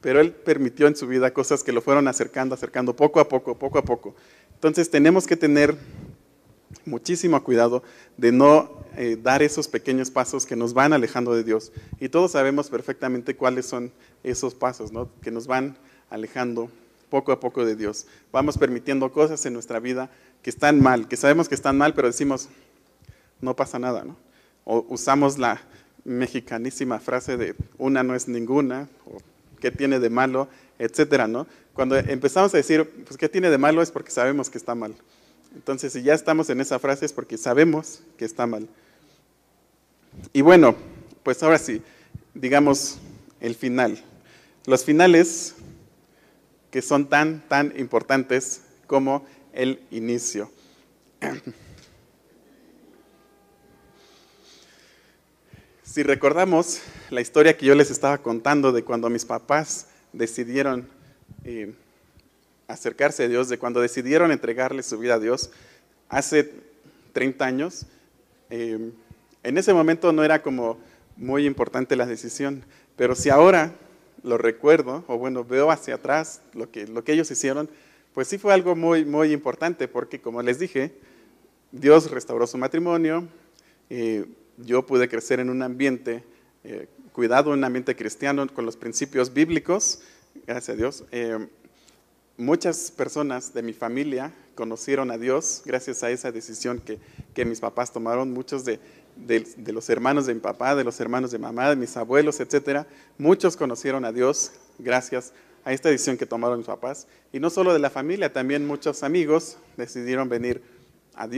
Pero él permitió en su vida cosas que lo fueron acercando, acercando poco a poco, poco a poco. Entonces tenemos que tener muchísimo cuidado de no eh, dar esos pequeños pasos que nos van alejando de Dios. Y todos sabemos perfectamente cuáles son esos pasos, ¿no? que nos van alejando poco a poco de Dios. Vamos permitiendo cosas en nuestra vida que están mal, que sabemos que están mal, pero decimos, no pasa nada, ¿no? O usamos la mexicanísima frase de una no es ninguna, o qué tiene de malo, etcétera, ¿no? Cuando empezamos a decir, pues qué tiene de malo es porque sabemos que está mal. Entonces, si ya estamos en esa frase es porque sabemos que está mal. Y bueno, pues ahora sí, digamos el final. Los finales que son tan, tan importantes como el inicio. Si recordamos la historia que yo les estaba contando de cuando mis papás decidieron eh, acercarse a Dios, de cuando decidieron entregarle su vida a Dios hace 30 años, eh, en ese momento no era como muy importante la decisión, pero si ahora lo recuerdo, o bueno, veo hacia atrás lo que, lo que ellos hicieron, pues sí fue algo muy, muy importante, porque como les dije, Dios restauró su matrimonio, eh, yo pude crecer en un ambiente eh, cuidado, un ambiente cristiano con los principios bíblicos, gracias a Dios. Eh, muchas personas de mi familia conocieron a Dios gracias a esa decisión que, que mis papás tomaron, muchos de, de, los hermanos de mi papá, de los hermanos de mamá, de mis abuelos, etcétera, muchos conocieron a Dios gracias a esta decisión que tomaron mis papás. Y no solo de la familia, también muchos amigos decidieron venir a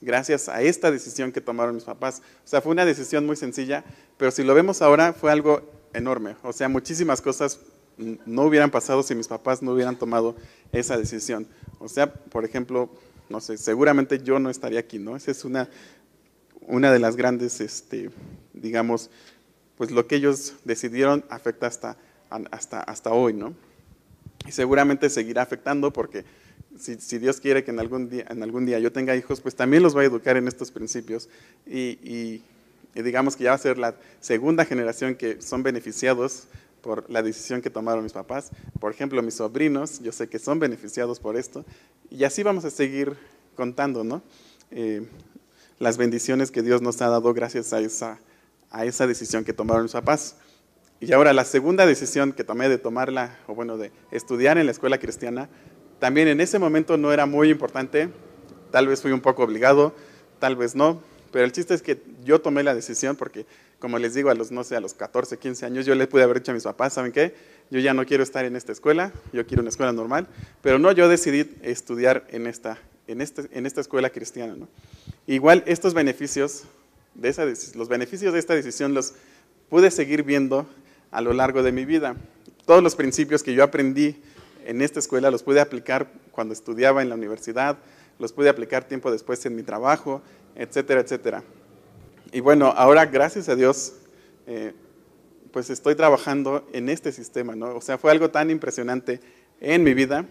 gracias a esta decisión que tomaron mis papás. O sea, fue una decisión muy sencilla, pero si lo vemos ahora fue algo enorme. O sea, muchísimas cosas no hubieran pasado si mis papás no hubieran tomado esa decisión. O sea, por ejemplo, no sé, seguramente yo no estaría aquí, ¿no? Esa es una, una de las grandes, este, digamos, pues lo que ellos decidieron afecta hasta, hasta, hasta hoy, ¿no? Y seguramente seguirá afectando porque si, Dios quiere que en algún, día, yo tenga hijos, pues también los va a educar en estos principios. Y, digamos que ya va a ser la segunda generación que son beneficiados por la decisión que tomaron mis papás. Por ejemplo, mis sobrinos, yo sé que son beneficiados por esto. Y así vamos a seguir contando, ¿no? Eh, las bendiciones que Dios nos ha dado gracias a esa, a esa decisión que tomaron mis papás. Y ahora la segunda decisión que tomé de tomarla, o bueno, de estudiar en la escuela cristiana, también en ese momento no era muy importante, tal vez fui un poco obligado, tal vez no, pero el chiste es que yo tomé la decisión porque como les digo, a los, no sé, a los 14, 15 años, yo le pude haber dicho a mis papás, ¿saben qué? Yo ya no quiero estar en esta escuela, yo quiero una escuela normal, pero no, yo decidí estudiar en esta, en este, en esta escuela cristiana. ¿no? Igual estos beneficios, de esa, los beneficios de esta decisión los pude seguir viendo a lo largo de mi vida. Todos los principios que yo aprendí en esta escuela los pude aplicar cuando estudiaba en la universidad, los pude aplicar tiempo después en mi trabajo, etcétera, etcétera. Y bueno, ahora gracias a Dios, eh, pues estoy trabajando en este sistema, ¿no? O sea, fue algo tan impresionante en mi vida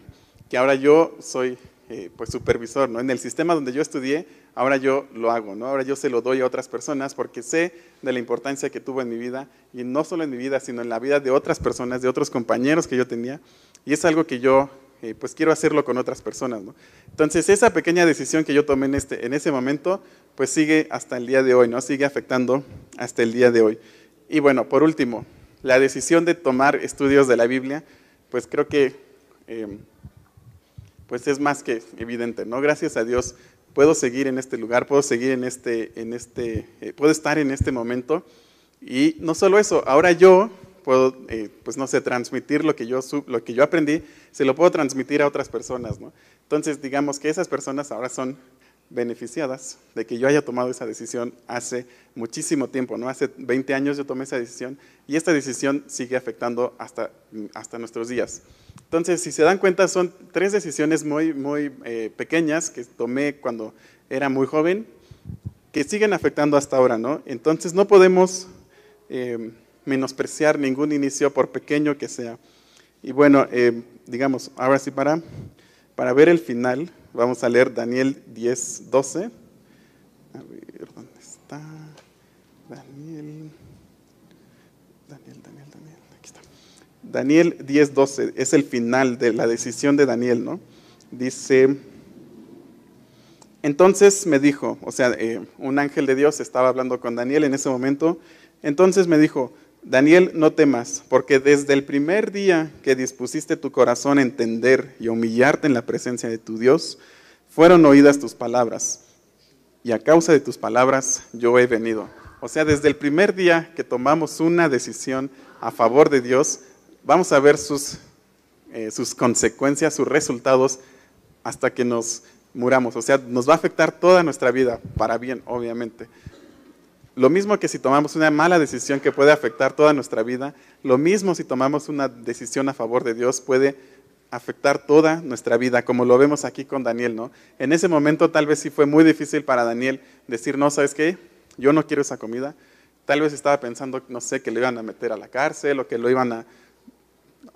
que ahora yo soy eh, pues supervisor, ¿no? En el sistema donde yo estudié, ahora yo lo hago, ¿no? Ahora yo se lo doy a otras personas porque sé de la importancia que tuvo en mi vida y no solo en mi vida, sino en la vida de otras personas, de otros compañeros que yo tenía. Y es algo que yo eh, pues quiero hacerlo con otras personas. ¿no? Entonces, esa pequeña decisión que yo tomé en, este, en ese momento, pues sigue hasta el día de hoy, ¿no? Sigue afectando hasta el día de hoy. Y bueno, por último, la decisión de tomar estudios de la Biblia, pues creo que eh, pues es más que evidente, ¿no? Gracias a Dios puedo seguir en este lugar, puedo seguir en este, en este, eh, puedo estar en este momento. Y no solo eso, ahora yo puedo, eh, pues no sé, transmitir lo que, yo, lo que yo aprendí, se lo puedo transmitir a otras personas, ¿no? Entonces, digamos que esas personas ahora son beneficiadas de que yo haya tomado esa decisión hace muchísimo tiempo, ¿no? Hace 20 años yo tomé esa decisión y esta decisión sigue afectando hasta, hasta nuestros días. Entonces, si se dan cuenta, son tres decisiones muy, muy eh, pequeñas que tomé cuando era muy joven, que siguen afectando hasta ahora, ¿no? Entonces, no podemos eh, menospreciar ningún inicio, por pequeño que sea. Y bueno, eh, digamos, ahora sí, para, para ver el final, vamos a leer Daniel 10, 12. A ver, ¿dónde está? Daniel. Daniel, Daniel, Daniel. Aquí está. Daniel 10, 12 es el final de la decisión de Daniel, ¿no? Dice, entonces me dijo, o sea, eh, un ángel de Dios estaba hablando con Daniel en ese momento, entonces me dijo, Daniel, no temas, porque desde el primer día que dispusiste tu corazón a entender y humillarte en la presencia de tu Dios, fueron oídas tus palabras, y a causa de tus palabras yo he venido. O sea, desde el primer día que tomamos una decisión a favor de Dios, vamos a ver sus, eh, sus consecuencias, sus resultados, hasta que nos muramos. O sea, nos va a afectar toda nuestra vida, para bien, obviamente. Lo mismo que si tomamos una mala decisión que puede afectar toda nuestra vida, lo mismo si tomamos una decisión a favor de Dios puede afectar toda nuestra vida, como lo vemos aquí con Daniel, ¿no? En ese momento tal vez sí fue muy difícil para Daniel decir, no, ¿sabes qué? Yo no quiero esa comida. Tal vez estaba pensando, no sé, que le iban a meter a la cárcel o que lo iban a,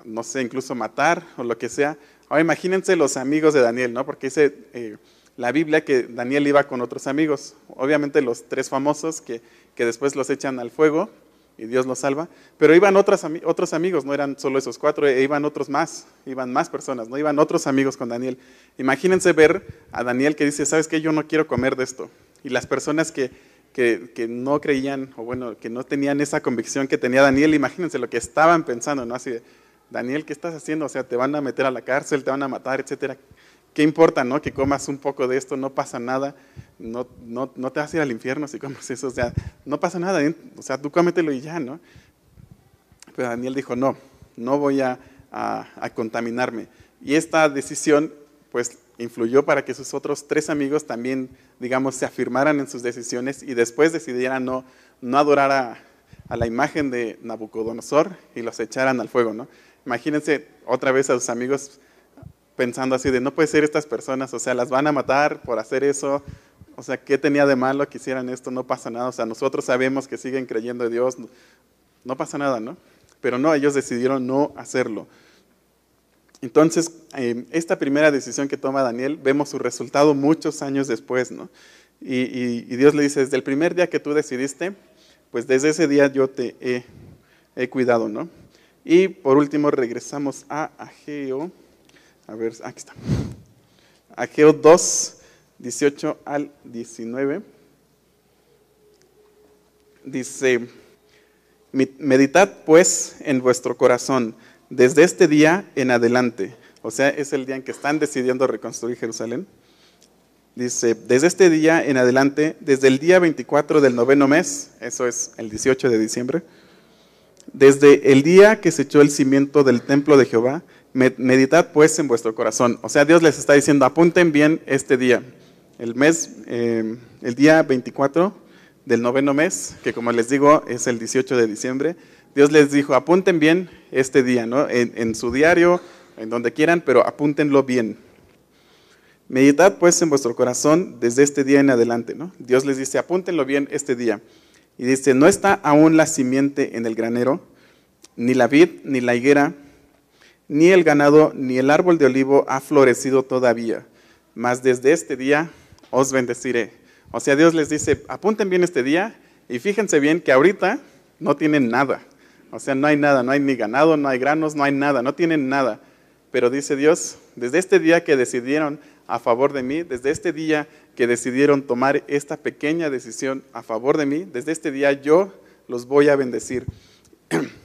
no sé, incluso matar o lo que sea. Ahora imagínense los amigos de Daniel, ¿no? Porque dice... Eh, la Biblia que Daniel iba con otros amigos, obviamente los tres famosos que, que después los echan al fuego y Dios los salva, pero iban otros, amigos, no eran solo esos cuatro, e iban otros más, iban más personas, no iban otros amigos con Daniel. Imagínense ver a Daniel que dice, ¿sabes qué? Yo no quiero comer de esto. Y las personas que, que, que, no creían, o bueno, que no tenían esa convicción que tenía Daniel, imagínense lo que estaban pensando, ¿no? Así de, Daniel, ¿qué estás haciendo? O sea, te van a meter a la cárcel, te van a matar, etcétera. ¿Qué importa, no? Que comas un poco de esto, no pasa nada, no, no, no te vas a ir al infierno si comes eso, o sea, no pasa nada, ¿eh? o sea, tú cómetelo y ya, ¿no? Pero Daniel dijo, no, no voy a, a, contaminarme. Y esta decisión, pues, influyó para que sus otros tres amigos también, digamos, se afirmaran en sus decisiones y después decidieran no, no adorar a, a la imagen de Nabucodonosor y los echaran al fuego, ¿no? Imagínense otra vez a sus amigos pensando así de, no puede ser estas personas, o sea, las van a matar por hacer eso, o sea, ¿qué tenía de malo que hicieran esto? No pasa nada, o sea, nosotros sabemos que siguen creyendo en Dios, no, pasa nada, ¿no? Pero no, ellos decidieron no hacerlo. Entonces, eh, esta primera decisión que toma Daniel, vemos su resultado muchos años después, ¿no? Y, Dios le dice, desde el primer día que tú decidiste, pues desde ese día yo te he, he cuidado, ¿no? Y por último regresamos a Ageo. A ver, aquí está. Ageo 2, 18 al 19. Dice, meditad pues en vuestro corazón desde este día en adelante. O sea, es el día en que están decidiendo reconstruir Jerusalén. Dice, desde este día en adelante, desde el día 24 del noveno mes, eso es el 18 de diciembre, desde el día que se echó el cimiento del templo de Jehová, Meditad pues en vuestro corazón. O sea, Dios les está diciendo, apunten bien este día. El mes, eh, el día 24 del noveno mes, que como les digo es el 18 de diciembre, Dios les dijo, apunten bien este día, ¿no? En, en su diario, en donde quieran, pero apúntenlo bien. Meditad pues en vuestro corazón desde este día en adelante, ¿no? Dios les dice, apúntenlo bien este día. Y dice, no está aún la simiente en el granero, ni la vid, ni la higuera, ni el ganado, ni el árbol de olivo ha florecido todavía, mas desde este día os bendeciré. O sea, Dios les dice, apunten bien este día y fíjense bien que ahorita no tienen nada. O sea, no hay nada, no hay ni ganado, no hay granos, no hay nada, no tienen nada. Pero dice Dios, Desde este día que decidieron a favor de mí, desde este día que decidieron tomar esta pequeña decisión a favor de mí, desde este día yo los voy a bendecir.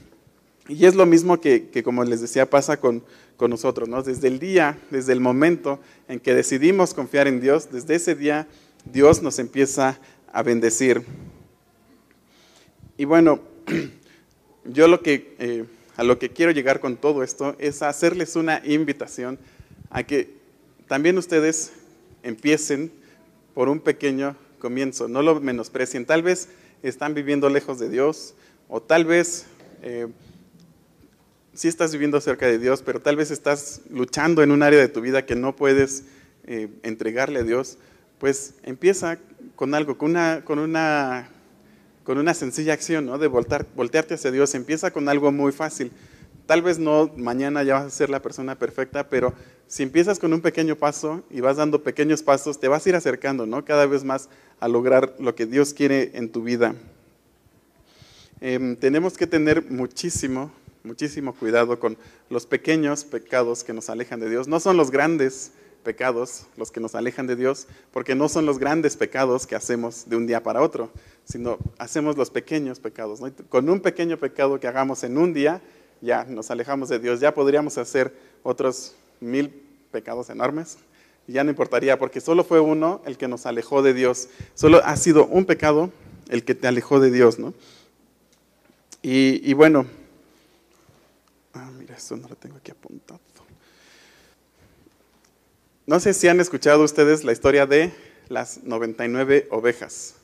Y es lo mismo que, como les decía, pasa con, con nosotros, ¿no? Desde el día, desde el momento en que decidimos confiar en Dios, desde ese día Dios nos empieza a bendecir. Y bueno, yo lo que, eh, a lo que quiero llegar con todo esto es hacerles una invitación a que también ustedes empiecen por un pequeño comienzo, no lo menosprecien. Tal vez están viviendo lejos de Dios o tal vez eh, sí estás viviendo cerca de Dios, pero tal vez estás luchando en un área de tu vida que no puedes eh, entregarle a Dios. Pues empieza con algo, con una, con una, con una sencilla acción, ¿no? De voltar, voltearte hacia Dios. Empieza con algo muy fácil. Tal vez no mañana ya vas a ser la persona perfecta, pero si empiezas con un pequeño paso y vas dando pequeños pasos, te vas a ir acercando, ¿no? Cada vez más a lograr lo que Dios quiere en tu vida. Em, tenemos que tener muchísimo, muchísimo cuidado con los pequeños pecados que nos alejan de Dios. No son los grandes pecados los que nos alejan de Dios, porque no son los grandes pecados que hacemos de un día para otro, sino hacemos los pequeños pecados. Con un pequeño pecado que hagamos en un día, ya nos alejamos de Dios. Ya podríamos hacer otros mil pecados enormes. Ya no importaría, porque solo fue uno el que nos alejó de Dios. Solo ha sido un pecado el que te alejó de Dios, ¿no? Y, bueno, ah, mira, esto no lo tengo aquí apuntado. No sé si han escuchado ustedes la historia de las 99 ovejas.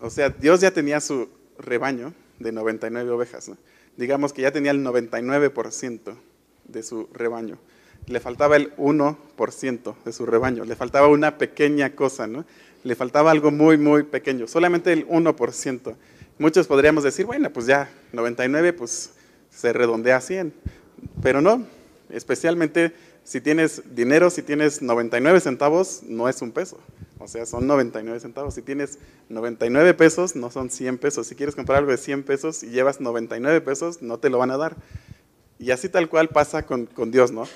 O sea, Dios ya tenía su rebaño de 99 ovejas. Digamos que ya tenía el 99% de su rebaño. Le faltaba el 1% de su rebaño. Le faltaba una pequeña cosa, ¿no? Le faltaba algo muy, muy pequeño. Solamente el 1%. Muchos podríamos decir, bueno, pues ya 99, pues se redondea a 100. Pero no, especialmente si tienes dinero, si tienes 99 centavos, no es un peso. O sea, son 99 centavos. Si tienes 99 pesos, no son 100 pesos. Si quieres comprar algo de 100 pesos y llevas 99 pesos, no te lo van a dar. Y así tal cual pasa con, Dios, ¿no?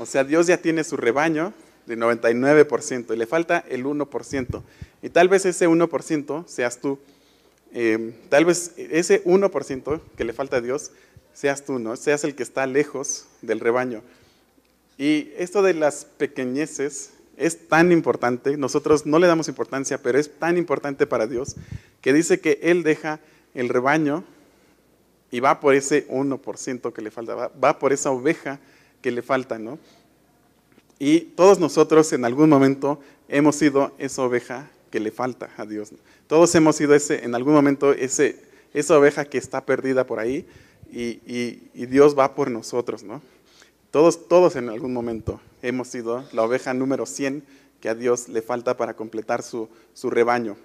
O sea, Dios ya tiene su rebaño de 99% y le falta el 1%. Y tal vez ese 1% seas tú. Eh, tal vez ese 1% que le falta a Dios seas tú, ¿no? Seas el que está lejos del rebaño. Y esto de las pequeñeces es tan importante, nosotros no le damos importancia, pero es tan importante para Dios, que dice que Él deja el rebaño y va por ese 1% que le falta, va, por esa oveja que le falta, ¿no? Y todos nosotros en algún momento hemos sido esa oveja que le falta a Dios. Todos hemos sido ese, en algún momento ese, esa oveja que está perdida por ahí y, Dios va por nosotros, ¿no? Todos, todos en algún momento hemos sido la oveja número 100 que a Dios le falta para completar su, su rebaño.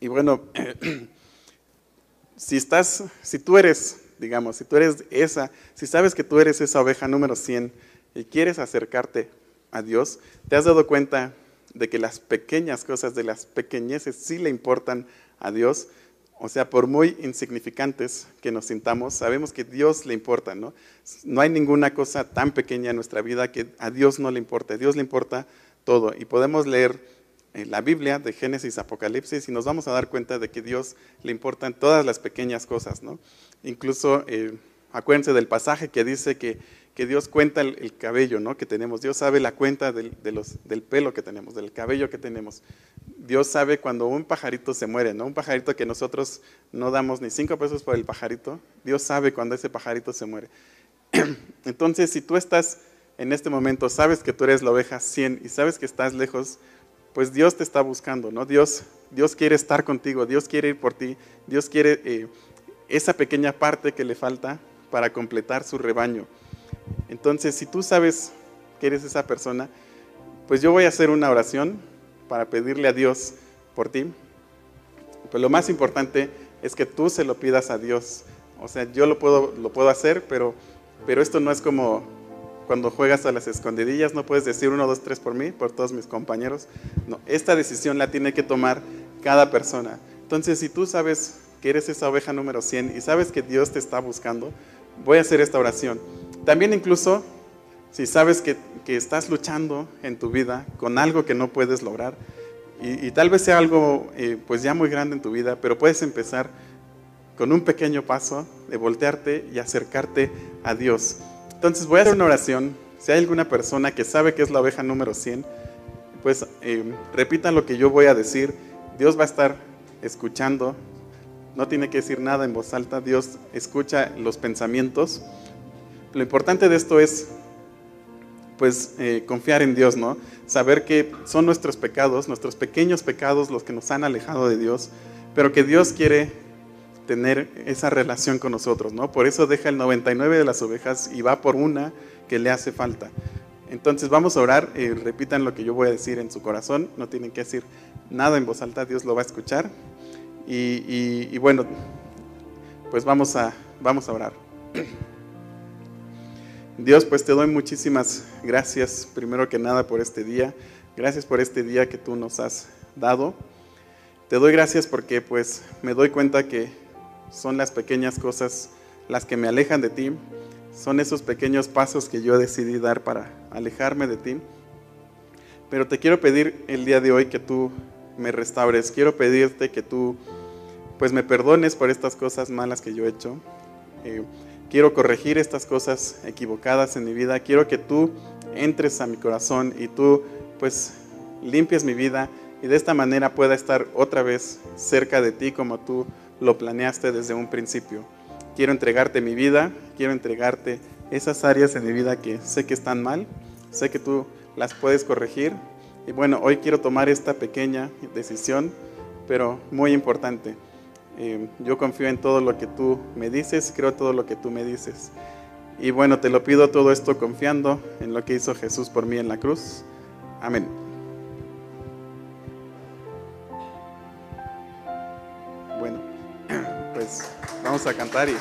Y bueno, si estás, si tú eres, digamos, si tú eres esa, si sabes que tú eres esa oveja número 100 y quieres acercarte a Dios, te has dado cuenta de que las pequeñas cosas, de las pequeñeces sí le importan a Dios o sea, por muy insignificantes que nos sintamos, sabemos que Dios le importa, ¿no? No hay ninguna cosa tan pequeña en nuestra vida que a Dios no le importe. A Dios le importa todo. Y podemos leer en la Biblia de Génesis, Apocalipsis, y nos vamos a dar cuenta de que Dios le importan todas las pequeñas cosas, ¿no? Incluso, eh, acuérdense del pasaje que dice que que Dios cuenta el, cabello ¿no? que tenemos. Dios sabe la cuenta del, del, pelo que tenemos, del cabello que tenemos. Dios sabe cuando un pajarito se muere, ¿no? Un pajarito que nosotros no damos ni cinco pesos por el pajarito. Dios sabe cuando ese pajarito se muere. Entonces, si tú estás en este momento, sabes que tú eres la oveja 100 y sabes que estás lejos, pues Dios te está buscando, ¿no? Dios, Dios quiere estar contigo, Dios quiere ir por ti, Dios quiere eh, esa pequeña parte que le falta para completar su rebaño. Entonces, si tú sabes que eres esa persona, pues yo voy a hacer una oración para pedirle a Dios por ti. Pues lo más importante es que tú se lo pidas a Dios. O sea, yo lo puedo, lo puedo hacer, pero, pero esto no es como cuando juegas a las escondidillas, no puedes decir uno, dos, tres por mí, por todos mis compañeros. No, esta decisión la tiene que tomar cada persona. Entonces, si tú sabes que eres esa oveja número 100 y sabes que Dios te está buscando, voy a hacer esta oración. También incluso si sabes que, estás luchando en tu vida con algo que no puedes lograr, y, tal vez sea algo eh, pues ya muy grande en tu vida, pero puedes empezar con un pequeño paso de voltearte y acercarte a Dios. Entonces voy a hacer una oración. Si hay alguna persona que sabe que es la oveja número 100, pues eh, repitan lo que yo voy a decir. Dios va a estar escuchando. No tiene que decir nada en voz alta. Dios escucha los pensamientos. Lo importante de esto es pues eh, confiar en Dios, ¿no? Saber que son nuestros pecados, nuestros pequeños pecados los que nos han alejado de Dios, pero que Dios quiere tener esa relación con nosotros, ¿no? Por eso deja el 99 de las ovejas y va por una que le hace falta. Entonces vamos a orar, eh, repitan lo que yo voy a decir en su corazón, no tienen que decir nada en voz alta, Dios lo va a escuchar. Y, bueno, pues vamos a, vamos a orar. Dios, pues te doy muchísimas gracias, primero que nada, por este día. Gracias por este día que tú nos has dado. Te doy gracias porque pues me doy cuenta que son las pequeñas cosas las que me alejan de ti. Son esos pequeños pasos que yo decidí dar para alejarme de ti. Pero te quiero pedir el día de hoy que tú me restaures. Quiero pedirte que tú pues me perdones por estas cosas malas que yo he hecho. Eh, quiero corregir estas cosas equivocadas en mi vida, quiero que tú entres a mi corazón y tú pues limpies mi vida y de esta manera pueda estar otra vez cerca de ti como tú lo planeaste desde un principio. Quiero entregarte mi vida, quiero entregarte esas áreas en mi vida que sé que están mal, sé que tú las puedes corregir y bueno, hoy quiero tomar esta pequeña decisión, pero muy importante. Eh, yo confío en todo lo que tú me dices, creo todo lo que tú me dices. Y bueno, te lo pido todo esto confiando en lo que hizo Jesús por mí en la cruz. Amén. Bueno, pues vamos a cantar y...